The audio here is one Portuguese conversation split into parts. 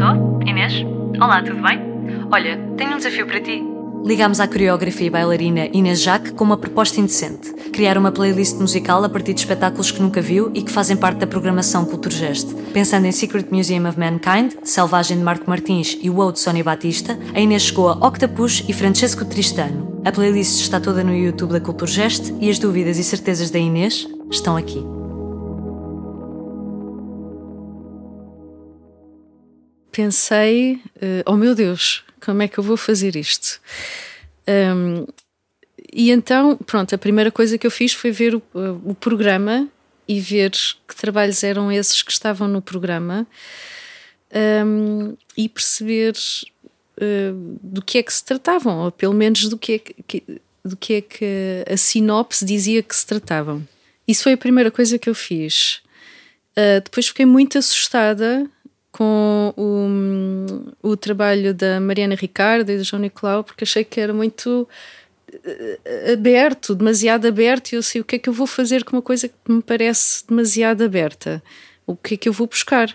Estou? Inês? Olá, tudo bem? Olha, tenho um desafio para ti. Ligámos à coreógrafa e bailarina Inês Jacques com uma proposta indecente: criar uma playlist musical a partir de espetáculos que nunca viu e que fazem parte da programação Culturgest. Pensando em Secret Museum of Mankind, Selvagem de Marco Martins e Wow de Sónia Batista, a Inês chegou a Octopus e Francesco Tristano. A playlist está toda no YouTube da Culturgest e as dúvidas e certezas da Inês estão aqui. Pensei, uh, oh meu Deus, como é que eu vou fazer isto? Um, e então, pronto, a primeira coisa que eu fiz foi ver o, o, programa e ver que trabalhos eram esses que estavam no programa um, e perceber uh, do que é que se tratavam, ou pelo menos do que é que, do que, é que a sinopse dizia que se tratavam. Isso foi a primeira coisa que eu fiz. Uh, depois fiquei muito assustada com o, o trabalho da Mariana Ricardo e do João Nicolau, porque achei que era muito eh, aberto, demasiado aberto, e eu sei o que é que eu vou fazer com uma coisa que me parece demasiado aberta, o que é que eu vou buscar.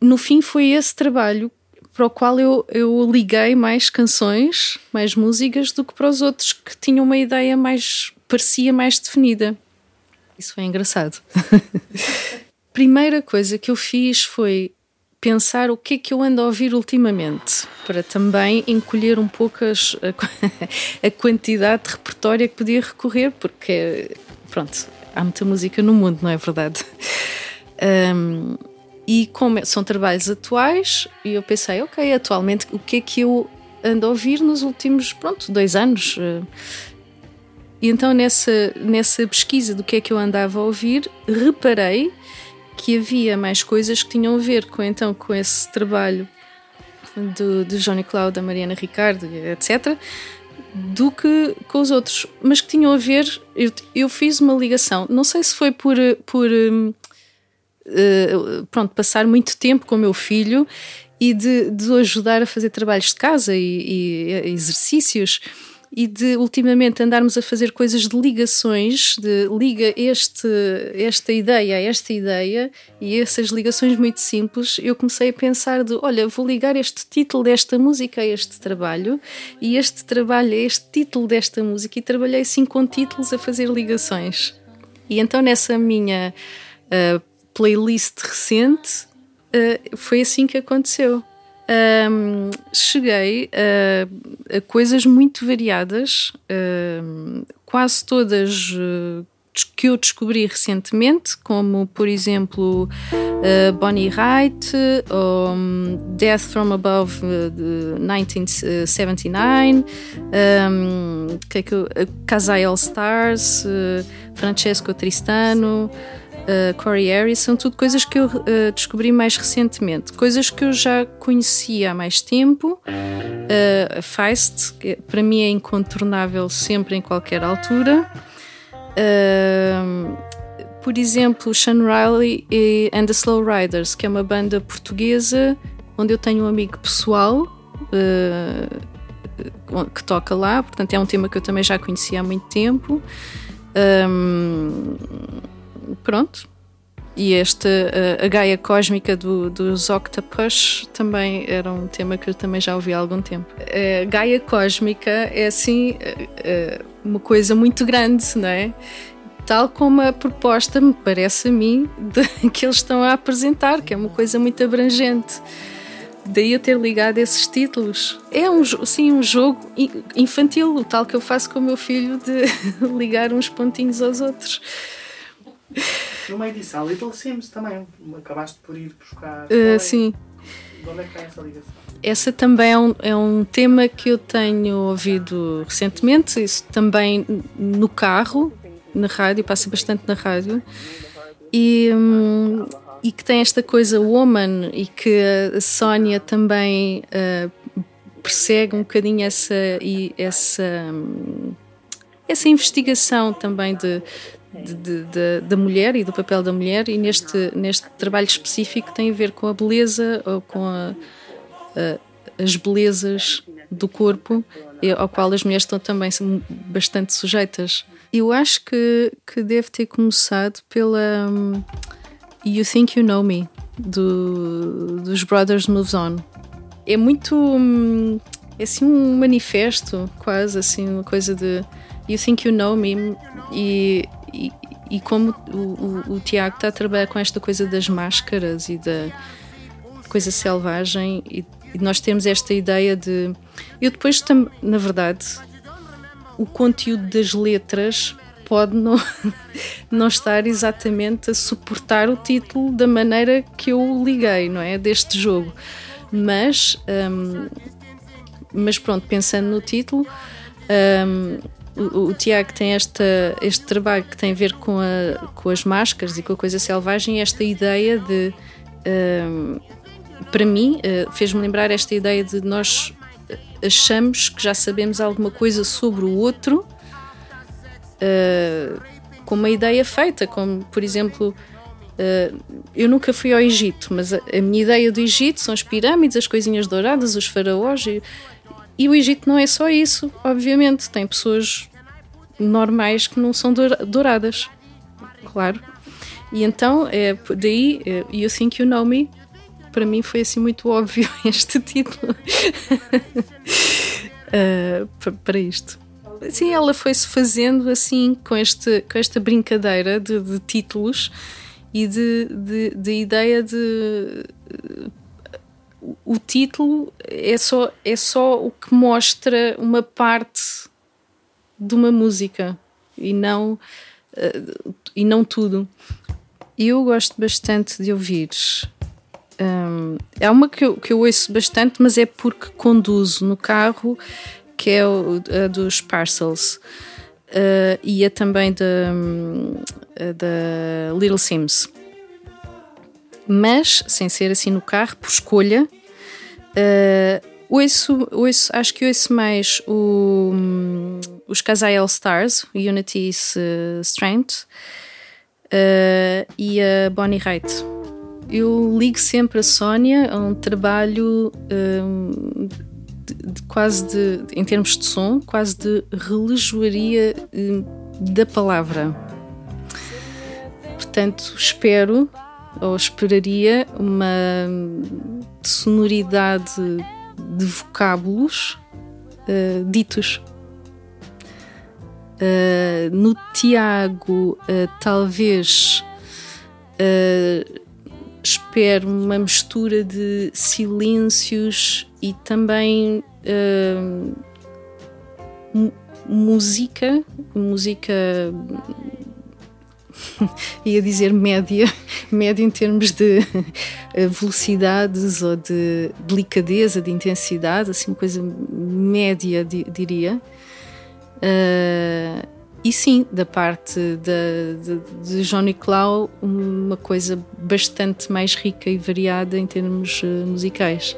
No fim, foi esse trabalho para o qual eu, eu liguei mais canções, mais músicas, do que para os outros que tinham uma ideia mais, parecia mais definida. Isso foi engraçado. Primeira coisa que eu fiz foi pensar o que é que eu ando a ouvir ultimamente, para também encolher um pouco as, a, a, quantidade de repertório que podia recorrer, porque, pronto, há muita música no mundo, não é verdade? Um, e como é, são trabalhos atuais, e eu pensei, ok, atualmente o que é que eu ando a ouvir nos últimos, pronto, dois anos? E então nessa, nessa pesquisa do que é que eu andava a ouvir, reparei que havia mais coisas que tinham a ver com então com esse trabalho do, de Johnny Cloud, da Mariana Ricardo, etc., do que com os outros, mas que tinham a ver. Eu, eu fiz uma ligação, não sei se foi por, por uh, pronto, passar muito tempo com o meu filho e de, de ajudar a fazer trabalhos de casa e, e exercícios e de ultimamente andarmos a fazer coisas de ligações, de liga este, esta ideia a esta ideia e essas ligações muito simples, eu comecei a pensar de, olha, vou ligar este título desta música a este trabalho e este trabalho a este título desta música e trabalhei assim com títulos a fazer ligações. E então nessa minha uh, playlist recente uh, foi assim que aconteceu um, cheguei a, a, coisas muito variadas, um, quase todas uh, que eu descobri recentemente, como por exemplo uh, Bonnie Wright, um, Death from Above uh, de 1979, um, que é que, uh, Casai All Stars, Francesco Tristano uh, Corey são tudo coisas que eu uh, descobri mais recentemente, coisas que eu já conhecia há mais tempo. Uh, Feist, que para mim é incontornável sempre em qualquer altura. Uh, por exemplo, Sean Riley e and the Slow Riders, que é uma banda portuguesa onde eu tenho um amigo pessoal uh, que toca lá, portanto é um tema que eu também já conhecia há muito tempo. Um, pronto. E esta, a, a Gaia Cósmica do, dos Octopus também era um tema que eu também já ouvi há algum tempo. A Gaia Cósmica é assim uma coisa muito grande, não é? Tal como a proposta, me parece a mim, de, que eles estão a apresentar, que é uma coisa muito abrangente. Daí eu ter ligado esses títulos. É um, sim, um jogo infantil, tal que eu faço com o meu filho, de ligar uns pontinhos aos outros. No meio disso, há Little Sims também. Acabaste por ir buscar. Uh, sim. De onde é que tem essa ligação? Essa também é um, é um tema que eu tenho ouvido recentemente, isso também no carro, na rádio, passa bastante na rádio, e, hum, e que tem esta coisa woman e que a Sónia também uh, persegue um bocadinho essa, e essa, hum, essa investigação também de, de, de, de, da mulher e do papel da mulher e neste, neste trabalho específico tem a ver com a beleza ou com a, a, as belezas do corpo ao qual as mulheres estão também bastante sujeitas. Eu acho que, que deve ter começado pela um, You Think You Know Me, do, dos Brothers Moves On. É muito. Hum, é assim um manifesto, quase assim, uma coisa de You Think You Know Me. E, e, como o, o, o, Tiago está a trabalhar com esta coisa das máscaras e da coisa selvagem, e, e nós temos esta ideia de. Eu depois, na verdade, o conteúdo das letras pode não, não estar exatamente a suportar o título da maneira que eu liguei, não é? Deste jogo. Mas, um, mas pronto, pensando no título, um, o, o, Tiago tem esta, este trabalho que tem a ver com, a, com as máscaras e com a coisa selvagem, esta ideia de. Um, para mim, uh, fez-me lembrar esta ideia de nós achamos que já sabemos alguma coisa sobre o outro uh, com uma ideia feita, como por exemplo. Uh, eu nunca fui ao Egito, mas a, a, minha ideia do Egito são as pirâmides, as coisinhas douradas, os faraós. E, e o Egito não é só isso, obviamente. Tem pessoas normais que não são douradas, claro. E então, é, daí, é, You Think You Know Me, para mim foi assim muito óbvio este título uh, para isto. Sim, ela foi-se fazendo assim com, este, com esta brincadeira de, de títulos e de, de, de, ideia de o título é só, é só o que mostra uma parte de uma música e não, uh, e não tudo. Eu gosto bastante de ouvir um, é uma que eu, que eu ouço bastante, mas é porque conduzo no carro, que é o, a dos Parcels. Uh, e é também da, da Little Sims. Mas, sem ser assim no carro, por escolha, uh, ouço, ouço, acho que ouço mais o, os Casai Stars, Unity's uh, Strength, uh, e a Bonnie Raitt eu ligo sempre a Sónia a um trabalho um, de, de, quase de, em termos de som, quase de relojoaria um, da palavra. Portanto, espero ou esperaria uma sonoridade de vocábulos uh, ditos. Uh, no Tiago, uh, talvez espero uma mistura de silêncios e também uh, música, música ia dizer média, média em termos de velocidades ou de delicadeza, de intensidade, assim, coisa média, diria. Uh, e sim, da parte de, de, Johnny Clau, uma coisa bastante mais rica e variada em termos uh, musicais.